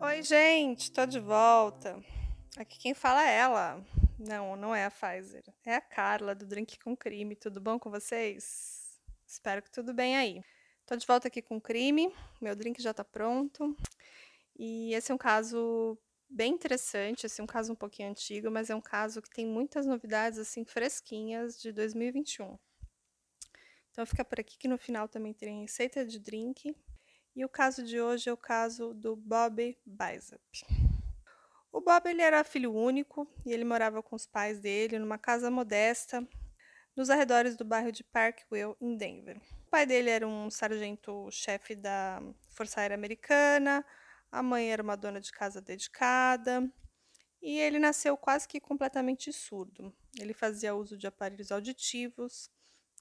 Oi, gente, tô de volta. Aqui quem fala é ela. Não, não é a Pfizer. É a Carla do Drink com Crime. Tudo bom com vocês? Espero que tudo bem aí. Tô de volta aqui com crime. Meu drink já tá pronto. E esse é um caso bem interessante, é um caso um pouquinho antigo, mas é um caso que tem muitas novidades assim fresquinhas de 2021. Então fica por aqui que no final também tem receita de drink. E o caso de hoje é o caso do Bob Bicep. O Bob ele era filho único e ele morava com os pais dele numa casa modesta nos arredores do bairro de Parkville, em Denver. O pai dele era um sargento-chefe da Força Aérea Americana, a mãe era uma dona de casa dedicada e ele nasceu quase que completamente surdo. Ele fazia uso de aparelhos auditivos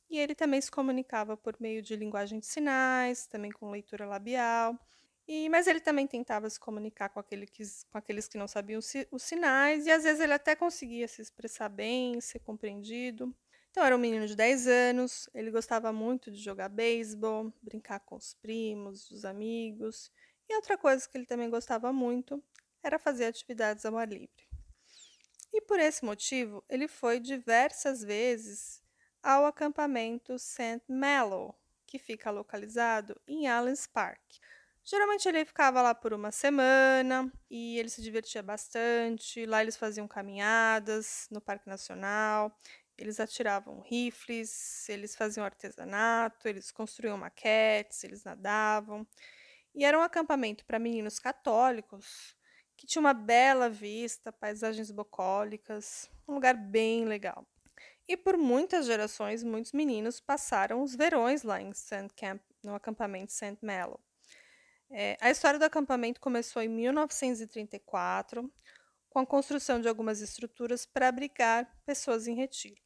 e ele também se comunicava por meio de linguagem de sinais, também com leitura labial. E, mas ele também tentava se comunicar com, aquele que, com aqueles que não sabiam os sinais, e às vezes ele até conseguia se expressar bem, ser compreendido. Então era um menino de 10 anos, ele gostava muito de jogar beisebol, brincar com os primos, os amigos. E outra coisa que ele também gostava muito era fazer atividades ao ar livre. E por esse motivo, ele foi diversas vezes ao acampamento St. Malo, que fica localizado em Allen's Park. Geralmente ele ficava lá por uma semana e ele se divertia bastante. Lá eles faziam caminhadas no Parque Nacional, eles atiravam rifles, eles faziam artesanato, eles construíam maquetes, eles nadavam. E era um acampamento para meninos católicos que tinha uma bela vista, paisagens bucólicas, um lugar bem legal. E por muitas gerações, muitos meninos passaram os verões lá em St. Camp, no acampamento St. Malo. É, a história do acampamento começou em 1934, com a construção de algumas estruturas para abrigar pessoas em retiro.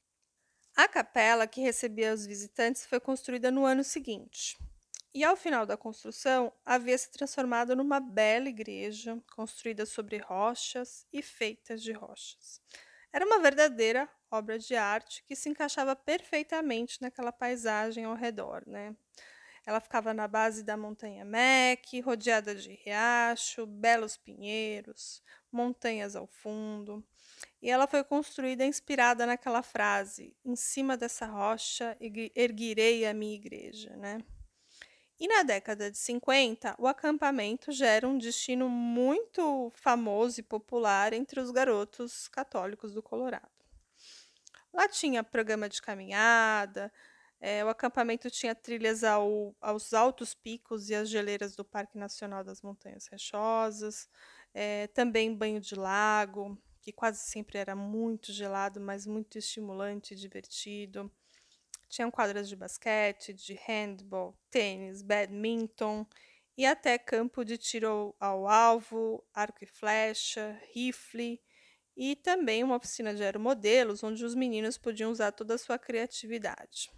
A capela que recebia os visitantes foi construída no ano seguinte. E ao final da construção, havia se transformado numa bela igreja, construída sobre rochas e feitas de rochas. Era uma verdadeira obra de arte que se encaixava perfeitamente naquela paisagem ao redor, né? Ela ficava na base da montanha Mac, rodeada de riacho, belos pinheiros, montanhas ao fundo. E ela foi construída inspirada naquela frase: em cima dessa rocha erguirei a minha igreja, né? E na década de 50, o acampamento já era um destino muito famoso e popular entre os garotos católicos do Colorado. Lá tinha programa de caminhada, é, o acampamento tinha trilhas ao, aos altos picos e as geleiras do Parque Nacional das Montanhas Rochosas, é, também banho de lago, que quase sempre era muito gelado, mas muito estimulante e divertido. Tinham quadras de basquete, de handball, tênis, badminton e até campo de tiro ao alvo, arco e flecha, rifle e também uma oficina de aeromodelos onde os meninos podiam usar toda a sua criatividade.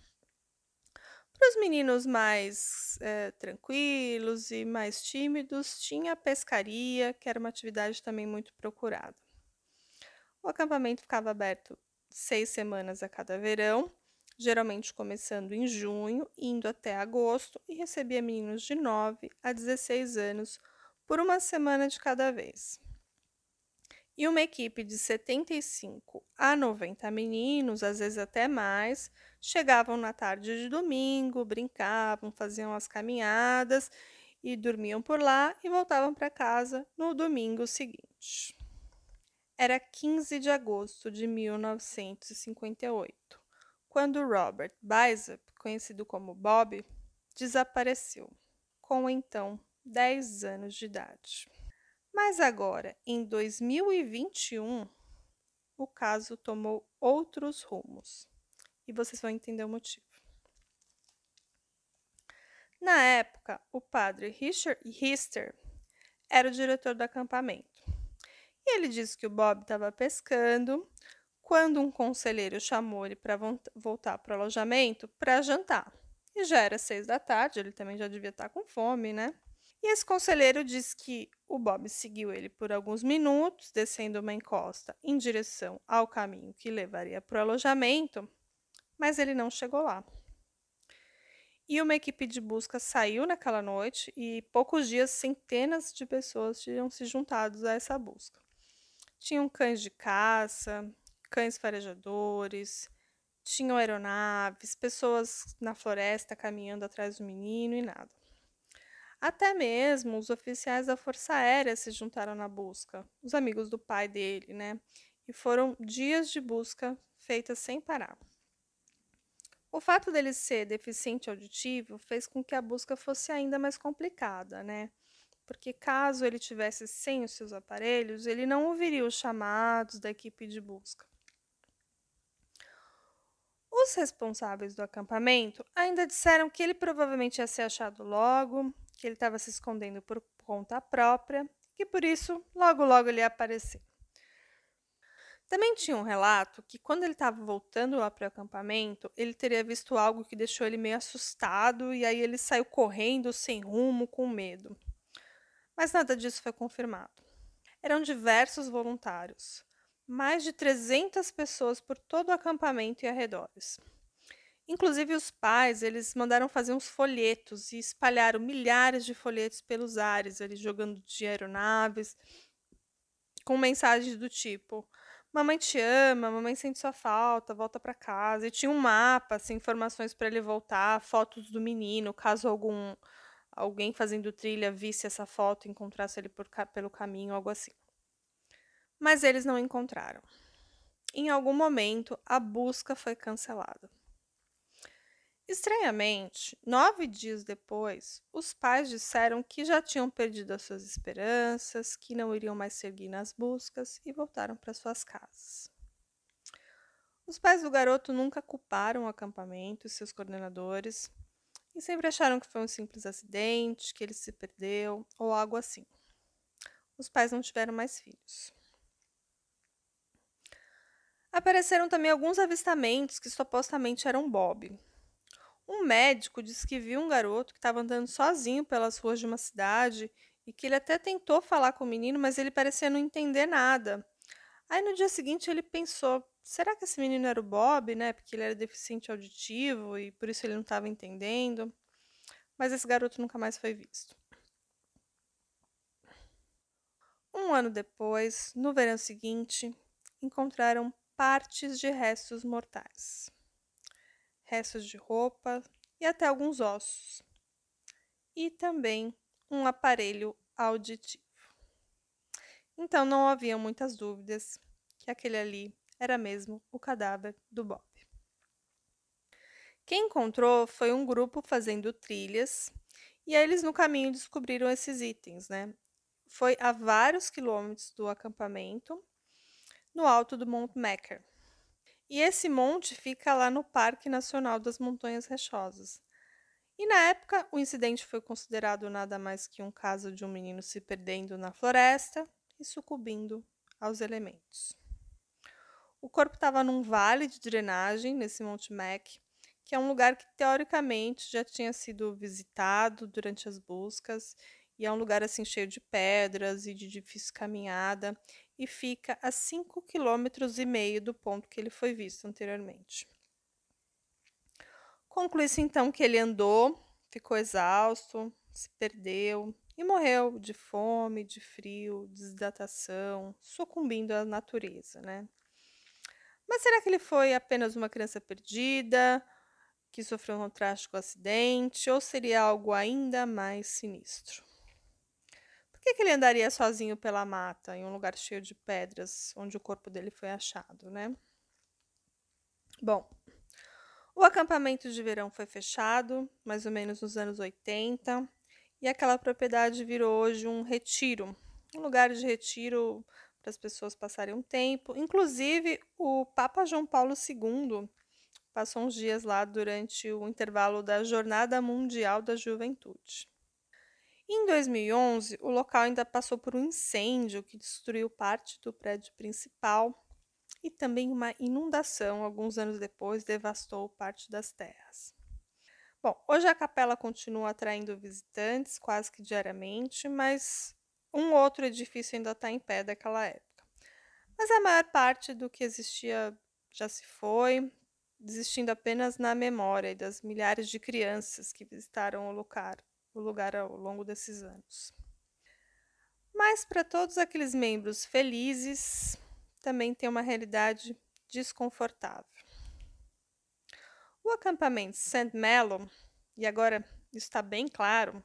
Para os meninos mais é, tranquilos e mais tímidos, tinha a pescaria, que era uma atividade também muito procurada. O acampamento ficava aberto seis semanas a cada verão geralmente começando em junho, indo até agosto, e recebia meninos de 9 a 16 anos por uma semana de cada vez. E uma equipe de 75 a 90 meninos, às vezes até mais, chegavam na tarde de domingo, brincavam, faziam as caminhadas e dormiam por lá e voltavam para casa no domingo seguinte. Era 15 de agosto de 1958 quando Robert Bicep, conhecido como Bob, desapareceu, com então 10 anos de idade. Mas agora, em 2021, o caso tomou outros rumos. E vocês vão entender o motivo. Na época, o padre Richard Hister era o diretor do acampamento. E ele disse que o Bob estava pescando quando um conselheiro chamou ele para voltar para o alojamento para jantar. E já era seis da tarde, ele também já devia estar tá com fome, né? E esse conselheiro disse que o Bob seguiu ele por alguns minutos, descendo uma encosta em direção ao caminho que levaria para o alojamento, mas ele não chegou lá. E uma equipe de busca saiu naquela noite e poucos dias centenas de pessoas tinham se juntado a essa busca. Tinham cães de caça, cães farejadores, tinham aeronaves, pessoas na floresta caminhando atrás do menino e nada. Até mesmo os oficiais da Força Aérea se juntaram na busca, os amigos do pai dele, né? E foram dias de busca feitas sem parar. O fato dele ser deficiente auditivo fez com que a busca fosse ainda mais complicada, né? Porque caso ele tivesse sem os seus aparelhos, ele não ouviria os chamados da equipe de busca. Os responsáveis do acampamento ainda disseram que ele provavelmente ia ser achado logo que ele estava se escondendo por conta própria, que por isso logo logo ele ia aparecer. Também tinha um relato que quando ele estava voltando lá para o acampamento, ele teria visto algo que deixou ele meio assustado e aí ele saiu correndo sem rumo, com medo. Mas nada disso foi confirmado. Eram diversos voluntários, mais de 300 pessoas por todo o acampamento e arredores. Inclusive os pais, eles mandaram fazer uns folhetos e espalharam milhares de folhetos pelos ares, ali jogando de aeronaves, com mensagens do tipo: "Mamãe te ama, mamãe sente sua falta, volta para casa". E tinha um mapa, assim, informações para ele voltar, fotos do menino, caso algum alguém fazendo trilha visse essa foto encontrasse ele por, pelo caminho, algo assim. Mas eles não encontraram. Em algum momento, a busca foi cancelada. Estranhamente, nove dias depois, os pais disseram que já tinham perdido as suas esperanças, que não iriam mais seguir nas buscas e voltaram para suas casas. Os pais do garoto nunca culparam o acampamento e seus coordenadores e sempre acharam que foi um simples acidente, que ele se perdeu ou algo assim. Os pais não tiveram mais filhos. Apareceram também alguns avistamentos que supostamente eram Bob, um médico disse que viu um garoto que estava andando sozinho pelas ruas de uma cidade e que ele até tentou falar com o menino, mas ele parecia não entender nada. Aí no dia seguinte ele pensou: será que esse menino era o Bob, né? Porque ele era deficiente auditivo e por isso ele não estava entendendo. Mas esse garoto nunca mais foi visto. Um ano depois, no verão seguinte, encontraram partes de restos mortais restos de roupa e até alguns ossos. E também um aparelho auditivo. Então não havia muitas dúvidas que aquele ali era mesmo o cadáver do Bob. Quem encontrou foi um grupo fazendo trilhas e eles no caminho descobriram esses itens, né? Foi a vários quilômetros do acampamento, no alto do Mount Meeker. E esse monte fica lá no Parque Nacional das Montanhas Rechosas. E na época, o incidente foi considerado nada mais que um caso de um menino se perdendo na floresta e sucumbindo aos elementos. O corpo estava num vale de drenagem nesse Monte Mac, que é um lugar que teoricamente já tinha sido visitado durante as buscas e é um lugar assim cheio de pedras e de difícil caminhada e fica a 5 km do ponto que ele foi visto anteriormente. Conclui-se então que ele andou, ficou exausto, se perdeu e morreu de fome, de frio, desidratação, sucumbindo à natureza, né? Mas será que ele foi apenas uma criança perdida, que sofreu um trágico acidente, ou seria algo ainda mais sinistro? Que, que ele andaria sozinho pela mata, em um lugar cheio de pedras, onde o corpo dele foi achado, né? Bom, o acampamento de verão foi fechado, mais ou menos nos anos 80, e aquela propriedade virou hoje um retiro, um lugar de retiro para as pessoas passarem um tempo. Inclusive, o Papa João Paulo II passou uns dias lá durante o intervalo da Jornada Mundial da Juventude. Em 2011, o local ainda passou por um incêndio que destruiu parte do prédio principal e também uma inundação, alguns anos depois, devastou parte das terras. Bom, hoje a capela continua atraindo visitantes quase que diariamente, mas um outro edifício ainda está em pé daquela época. Mas a maior parte do que existia já se foi, desistindo apenas na memória das milhares de crianças que visitaram o lugar, o lugar ao longo desses anos. Mas para todos aqueles membros felizes, também tem uma realidade desconfortável. O acampamento St. Malo, e agora está bem claro,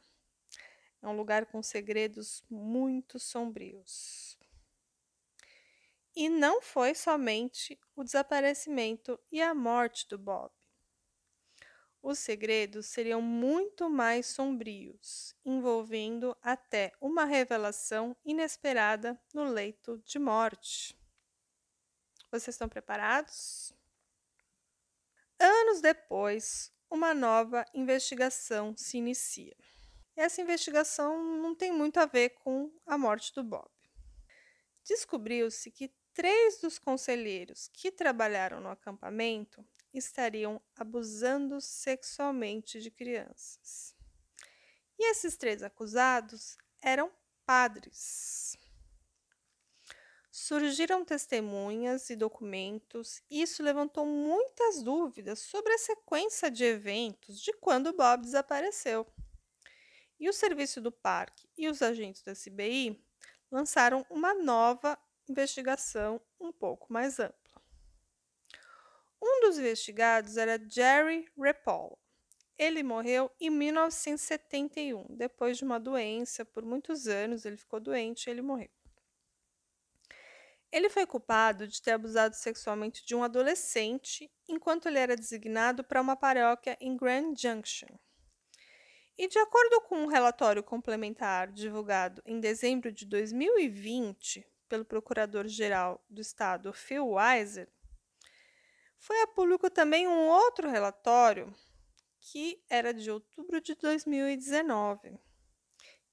é um lugar com segredos muito sombrios. E não foi somente o desaparecimento e a morte do Bob. Os segredos seriam muito mais sombrios, envolvendo até uma revelação inesperada no leito de morte. Vocês estão preparados? Anos depois, uma nova investigação se inicia. Essa investigação não tem muito a ver com a morte do Bob. Descobriu-se que três dos conselheiros que trabalharam no acampamento estariam abusando sexualmente de crianças. E esses três acusados eram padres. Surgiram testemunhas e documentos, e isso levantou muitas dúvidas sobre a sequência de eventos de quando Bob desapareceu. E o serviço do parque e os agentes do FBI lançaram uma nova investigação um pouco mais ampla. Um dos investigados era Jerry Repol. Ele morreu em 1971, depois de uma doença. Por muitos anos ele ficou doente e ele morreu. Ele foi culpado de ter abusado sexualmente de um adolescente enquanto ele era designado para uma paróquia em Grand Junction. E de acordo com um relatório complementar divulgado em dezembro de 2020 pelo Procurador-Geral do Estado Phil Weiser, foi a público também um outro relatório que era de outubro de 2019.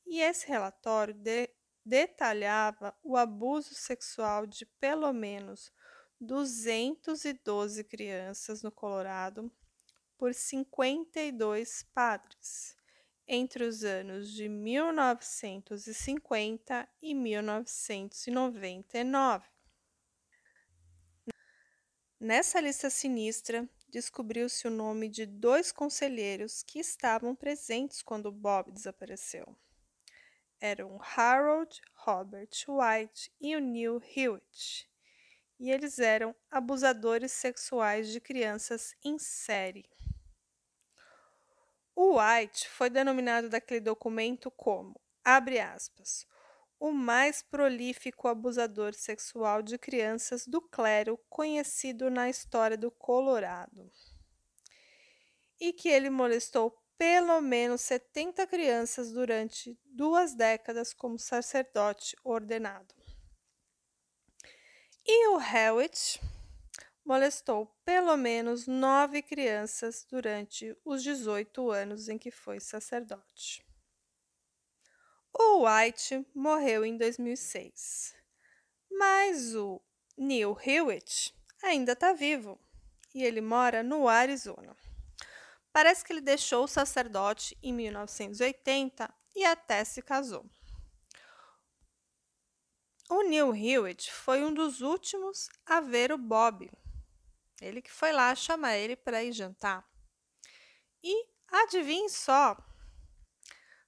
E esse relatório de, detalhava o abuso sexual de pelo menos 212 crianças no Colorado por 52 padres entre os anos de 1950 e 1999. Nessa lista sinistra, descobriu-se o nome de dois conselheiros que estavam presentes quando Bob desapareceu. Eram Harold Robert White e o Neil Hewitt, e eles eram abusadores sexuais de crianças em série. White foi denominado daquele documento como, abre aspas, o mais prolífico abusador sexual de crianças do clero conhecido na história do Colorado. E que ele molestou pelo menos 70 crianças durante duas décadas como sacerdote ordenado. E o Hewitt molestou pelo menos nove crianças durante os 18 anos em que foi sacerdote. O White morreu em 2006, mas o Neil Hewitt ainda está vivo e ele mora no Arizona. Parece que ele deixou o sacerdote em 1980 e até se casou. O Neil Hewitt foi um dos últimos a ver o Bob. Ele que foi lá chamar ele para ir jantar. E adivinhe só,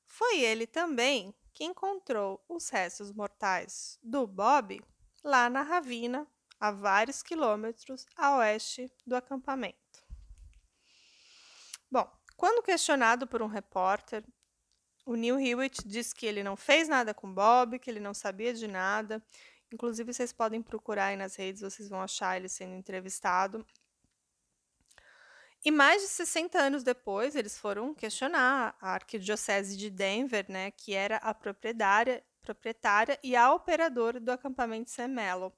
foi ele também que encontrou os restos mortais do Bob lá na ravina, a vários quilômetros a oeste do acampamento. Bom, quando questionado por um repórter, o Neil Hewitt disse que ele não fez nada com Bob, que ele não sabia de nada. Inclusive, vocês podem procurar aí nas redes, vocês vão achar ele sendo entrevistado. E mais de 60 anos depois, eles foram questionar a Arquidiocese de Denver, né, que era a proprietária, proprietária e a operadora do acampamento Semelo.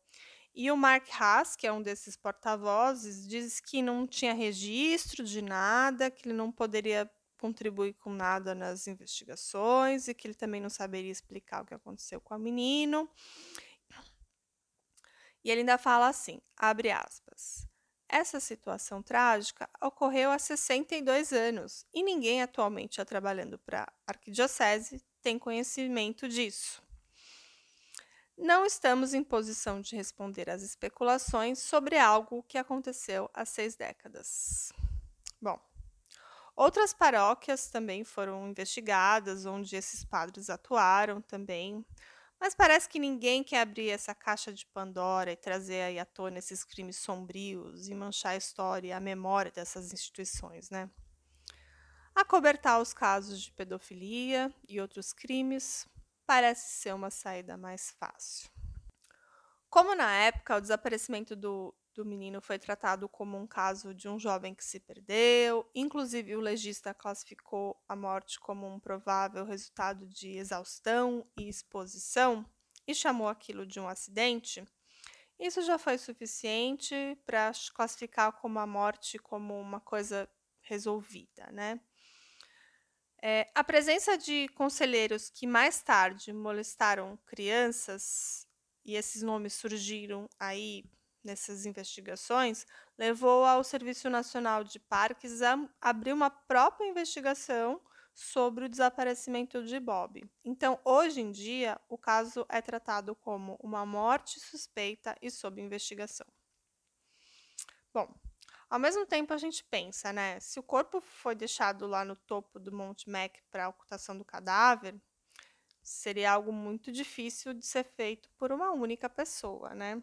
E o Mark Haas, que é um desses porta-vozes, diz que não tinha registro de nada, que ele não poderia contribuir com nada nas investigações e que ele também não saberia explicar o que aconteceu com a menino. E ele ainda fala assim, abre aspas: essa situação trágica ocorreu há 62 anos e ninguém atualmente já trabalhando para a arquidiocese tem conhecimento disso. não estamos em posição de responder às especulações sobre algo que aconteceu há seis décadas. Bom, outras paróquias também foram investigadas, onde esses padres atuaram também, mas parece que ninguém quer abrir essa caixa de Pandora e trazer aí à tona esses crimes sombrios e manchar a história e a memória dessas instituições, né? Acobertar os casos de pedofilia e outros crimes parece ser uma saída mais fácil. Como na época o desaparecimento do, do menino foi tratado como um caso de um jovem que se perdeu, inclusive o legista classificou a morte como um provável resultado de exaustão e exposição e chamou aquilo de um acidente, isso já foi suficiente para classificar como a morte como uma coisa resolvida, né? É, a presença de conselheiros que mais tarde molestaram crianças, e esses nomes surgiram aí nessas investigações, levou ao Serviço Nacional de Parques a abrir uma própria investigação sobre o desaparecimento de Bob. Então, hoje em dia, o caso é tratado como uma morte suspeita e sob investigação. Bom, ao mesmo tempo, a gente pensa, né? Se o corpo foi deixado lá no topo do Monte Mac para ocultação do cadáver, seria algo muito difícil de ser feito por uma única pessoa, né?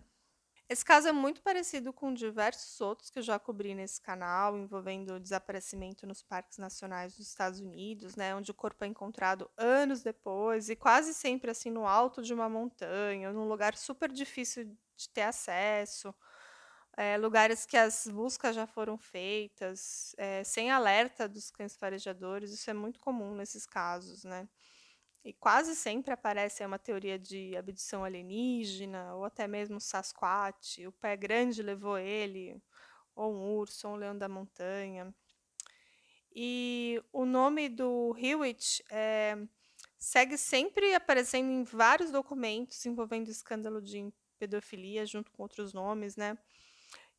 Esse caso é muito parecido com diversos outros que eu já cobri nesse canal, envolvendo o desaparecimento nos parques nacionais dos Estados Unidos, né, onde o corpo é encontrado anos depois e quase sempre assim no alto de uma montanha, num lugar super difícil de ter acesso é, lugares que as buscas já foram feitas, é, sem alerta dos cães farejadores, isso é muito comum nesses casos, né? E quase sempre aparece uma teoria de abdução alienígena, ou até mesmo Sasquatch, o pé grande levou ele, ou um urso, ou um leão da montanha. E o nome do Hewitt é, segue sempre aparecendo em vários documentos envolvendo escândalo de pedofilia, junto com outros nomes, né?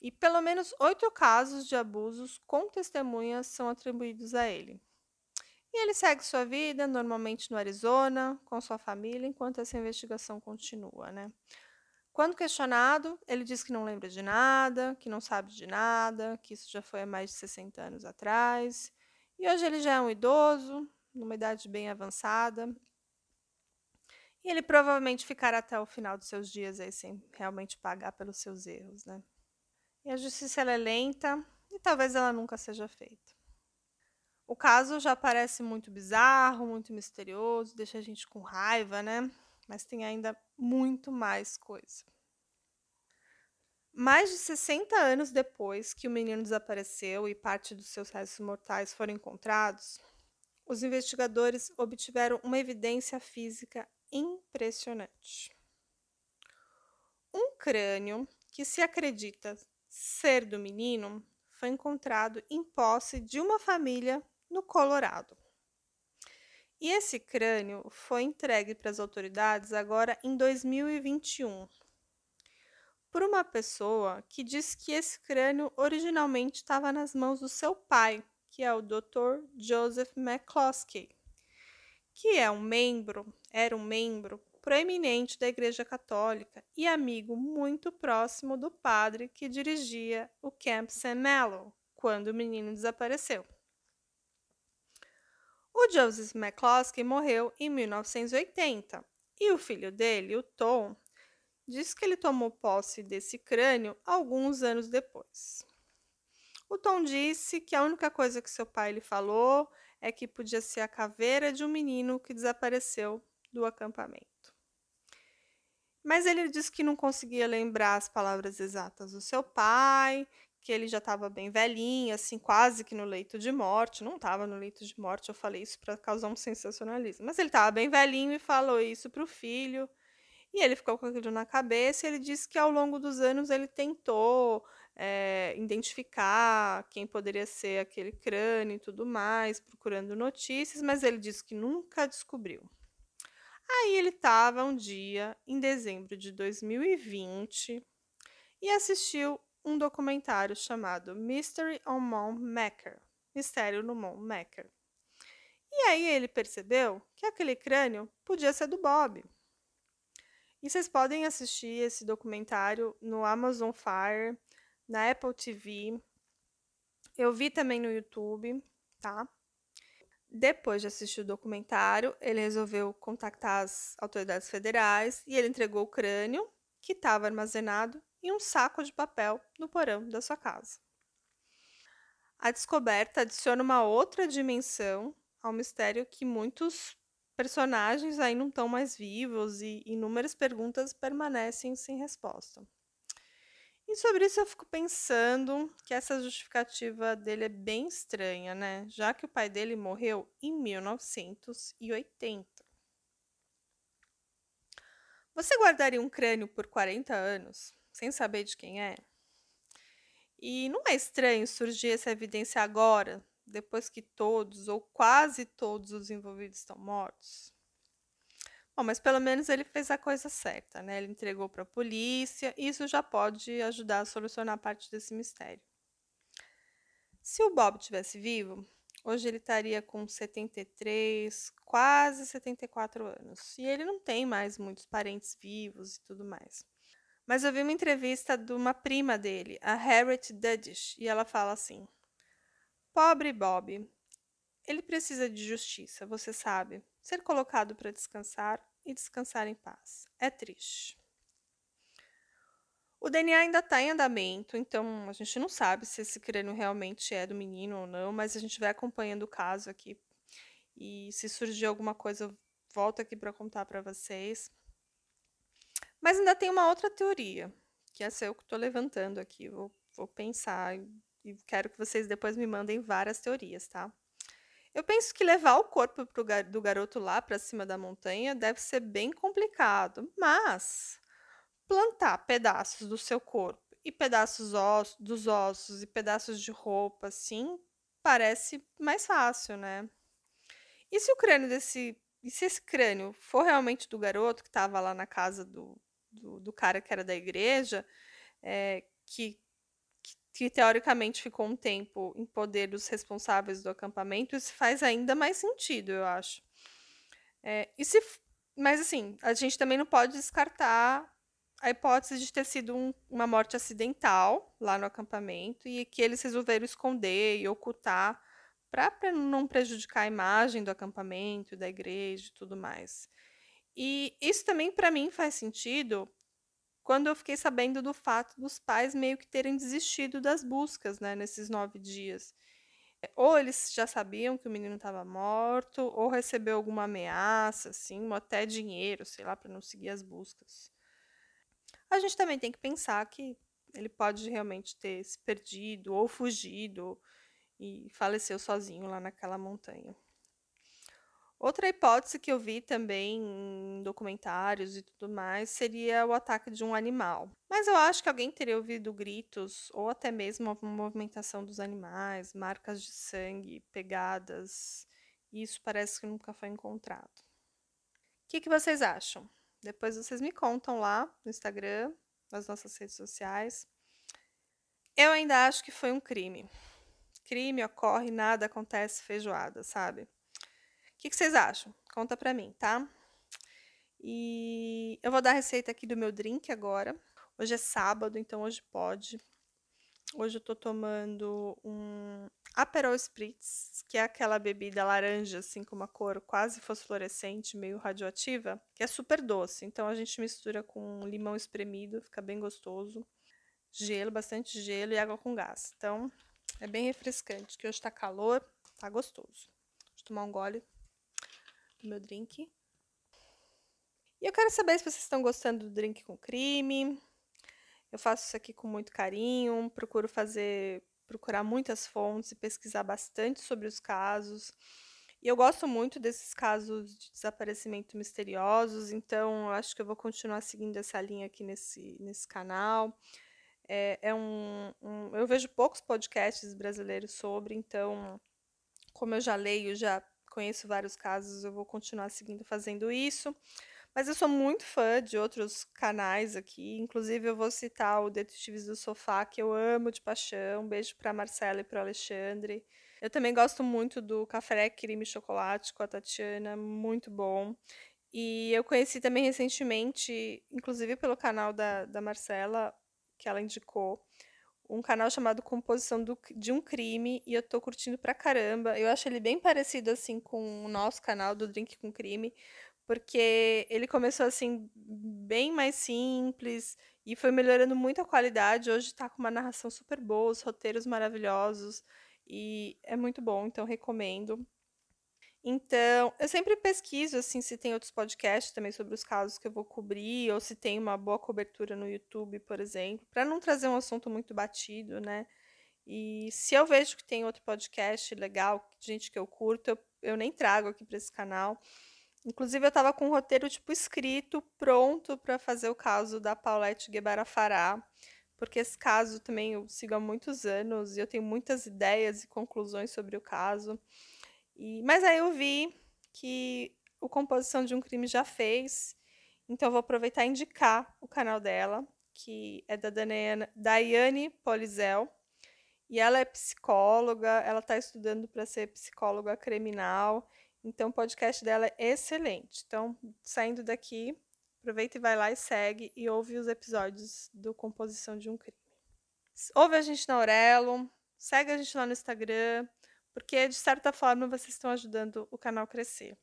e pelo menos oito casos de abusos com testemunhas são atribuídos a ele. E ele segue sua vida, normalmente no Arizona, com sua família, enquanto essa investigação continua. Né? Quando questionado, ele diz que não lembra de nada, que não sabe de nada, que isso já foi há mais de 60 anos atrás. E hoje ele já é um idoso, numa idade bem avançada. E ele provavelmente ficará até o final dos seus dias aí sem realmente pagar pelos seus erros, né? E a justiça é lenta e talvez ela nunca seja feita. O caso já parece muito bizarro, muito misterioso, deixa a gente com raiva, né? Mas tem ainda muito mais coisa. Mais de 60 anos depois que o menino desapareceu e parte dos seus restos mortais foram encontrados, os investigadores obtiveram uma evidência física impressionante. Um crânio que se acredita ser do menino foi encontrado em posse de uma família no Colorado. E esse crânio foi entregue para as autoridades agora em 2021 por uma pessoa que diz que esse crânio originalmente estava nas mãos do seu pai, que é o Dr. Joseph McCloskey, que é um membro, era um membro proeminente da Igreja Católica e amigo muito próximo do padre que dirigia o Camp St. Malo quando o menino desapareceu. O Joseph McCloskey morreu em 1980 e o filho dele, o Tom, diz que ele tomou posse desse crânio alguns anos depois. O Tom disse que a única coisa que seu pai lhe falou é que podia ser a caveira de um menino que desapareceu do acampamento. Mas ele disse que não conseguia lembrar as palavras exatas do seu pai, que ele já estava bem velhinho, assim, quase que no leito de morte. Não estava no leito de morte, eu falei isso para causar um sensacionalismo. Mas ele estava bem velhinho e falou isso para o filho. E ele ficou com aquilo na cabeça. E ele disse que ao longo dos anos ele tentou é, identificar quem poderia ser aquele crânio e tudo mais, procurando notícias, mas ele disse que nunca descobriu. Aí ele estava um dia, em dezembro de 2020, e assistiu um documentário chamado Mystery on Mount Mecker Mistério no Mount Mecker. E aí ele percebeu que aquele crânio podia ser do Bob. E vocês podem assistir esse documentário no Amazon Fire, na Apple TV. Eu vi também no YouTube, tá? Depois de assistir o documentário, ele resolveu contactar as autoridades federais e ele entregou o crânio, que estava armazenado em um saco de papel no porão da sua casa. A descoberta adiciona uma outra dimensão ao mistério que muitos personagens aí não estão mais vivos e inúmeras perguntas permanecem sem resposta. E sobre isso eu fico pensando que essa justificativa dele é bem estranha, né? Já que o pai dele morreu em 1980. Você guardaria um crânio por 40 anos, sem saber de quem é? E não é estranho surgir essa evidência agora, depois que todos ou quase todos os envolvidos estão mortos? Bom, mas pelo menos ele fez a coisa certa, né? Ele entregou para a polícia, e isso já pode ajudar a solucionar parte desse mistério. Se o Bob tivesse vivo, hoje ele estaria com 73, quase 74 anos. E ele não tem mais muitos parentes vivos e tudo mais. Mas eu vi uma entrevista de uma prima dele, a Harriet Dudish, e ela fala assim: Pobre Bob. Ele precisa de justiça, você sabe ser colocado para descansar e descansar em paz. É triste. O DNA ainda está em andamento, então a gente não sabe se esse crânio realmente é do menino ou não, mas a gente vai acompanhando o caso aqui. E se surgir alguma coisa, eu volto aqui para contar para vocês. Mas ainda tem uma outra teoria, que essa eu que estou levantando aqui. Vou, vou pensar e quero que vocês depois me mandem várias teorias, tá? Eu penso que levar o corpo gar do garoto lá para cima da montanha deve ser bem complicado, mas plantar pedaços do seu corpo e pedaços dos ossos e pedaços de roupa, assim, parece mais fácil, né? E se o crânio desse. E se esse crânio for realmente do garoto que estava lá na casa do, do, do, cara que era da igreja, é, que que teoricamente ficou um tempo em poder dos responsáveis do acampamento, isso faz ainda mais sentido, eu acho. É, e se, mas assim, a gente também não pode descartar a hipótese de ter sido um, uma morte acidental lá no acampamento e que eles resolveram esconder e ocultar para não prejudicar a imagem do acampamento, da igreja e tudo mais. E isso também para mim faz sentido quando eu fiquei sabendo do fato dos pais meio que terem desistido das buscas, né, nesses nove dias. Ou eles já sabiam que o menino estava morto, ou recebeu alguma ameaça, assim, ou até dinheiro, sei lá, para não seguir as buscas. A gente também tem que pensar que ele pode realmente ter se perdido ou fugido e faleceu sozinho lá naquela montanha. Outra hipótese que eu vi também em documentários e tudo mais seria o ataque de um animal. Mas eu acho que alguém teria ouvido gritos ou até mesmo a movimentação dos animais, marcas de sangue, pegadas. Isso parece que nunca foi encontrado. O que, que vocês acham? Depois vocês me contam lá no Instagram, nas nossas redes sociais. Eu ainda acho que foi um crime. Crime ocorre, nada acontece feijoada, sabe? O que, que vocês acham? Conta pra mim, tá? E eu vou dar a receita aqui do meu drink agora. Hoje é sábado, então hoje pode. Hoje eu tô tomando um Aperol Spritz, que é aquela bebida laranja, assim, com uma cor quase fosforescente, meio radioativa, que é super doce. Então a gente mistura com limão espremido, fica bem gostoso. Gelo, bastante gelo e água com gás. Então é bem refrescante, que hoje tá calor, tá gostoso. Vou tomar um gole do meu drink. E eu quero saber se vocês estão gostando do drink com crime. Eu faço isso aqui com muito carinho, procuro fazer, procurar muitas fontes e pesquisar bastante sobre os casos. E eu gosto muito desses casos de desaparecimento misteriosos, então eu acho que eu vou continuar seguindo essa linha aqui nesse, nesse canal. É, é um, um, eu vejo poucos podcasts brasileiros sobre, então, como eu já leio, já conheço vários casos, eu vou continuar seguindo fazendo isso. Mas eu sou muito fã de outros canais aqui, inclusive eu vou citar o Detetives do Sofá, que eu amo de paixão. Um beijo para Marcela e para Alexandre. Eu também gosto muito do Café Crime Chocolate com a Tatiana, muito bom. E eu conheci também recentemente, inclusive pelo canal da, da Marcela, que ela indicou, um canal chamado Composição do, de um Crime, e eu tô curtindo pra caramba. Eu acho ele bem parecido, assim, com o nosso canal do Drink com Crime, porque ele começou, assim, bem mais simples, e foi melhorando muito a qualidade. Hoje tá com uma narração super boa, os roteiros maravilhosos, e é muito bom, então recomendo. Então, eu sempre pesquiso assim se tem outros podcasts também sobre os casos que eu vou cobrir ou se tem uma boa cobertura no YouTube, por exemplo, para não trazer um assunto muito batido, né? E se eu vejo que tem outro podcast legal, gente que eu curto, eu, eu nem trago aqui para esse canal. Inclusive, eu estava com um roteiro tipo escrito, pronto para fazer o caso da Paulette Guevara Fará, porque esse caso também eu sigo há muitos anos e eu tenho muitas ideias e conclusões sobre o caso. E, mas aí eu vi que o Composição de um Crime já fez, então eu vou aproveitar e indicar o canal dela, que é da Daniana, Daiane Polizel. E ela é psicóloga, ela está estudando para ser psicóloga criminal. Então, o podcast dela é excelente. Então, saindo daqui, aproveita e vai lá e segue e ouve os episódios do Composição de um Crime. Ouve a gente na Aurelo, segue a gente lá no Instagram, porque de certa forma vocês estão ajudando o canal a crescer.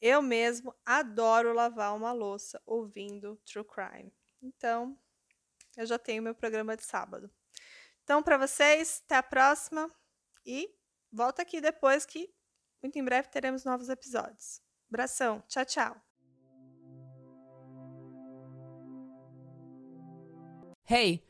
Eu mesmo adoro lavar uma louça ouvindo True Crime. Então, eu já tenho meu programa de sábado. Então, para vocês, até a próxima e volta aqui depois que muito em breve teremos novos episódios. Abração, tchau, tchau. Hey!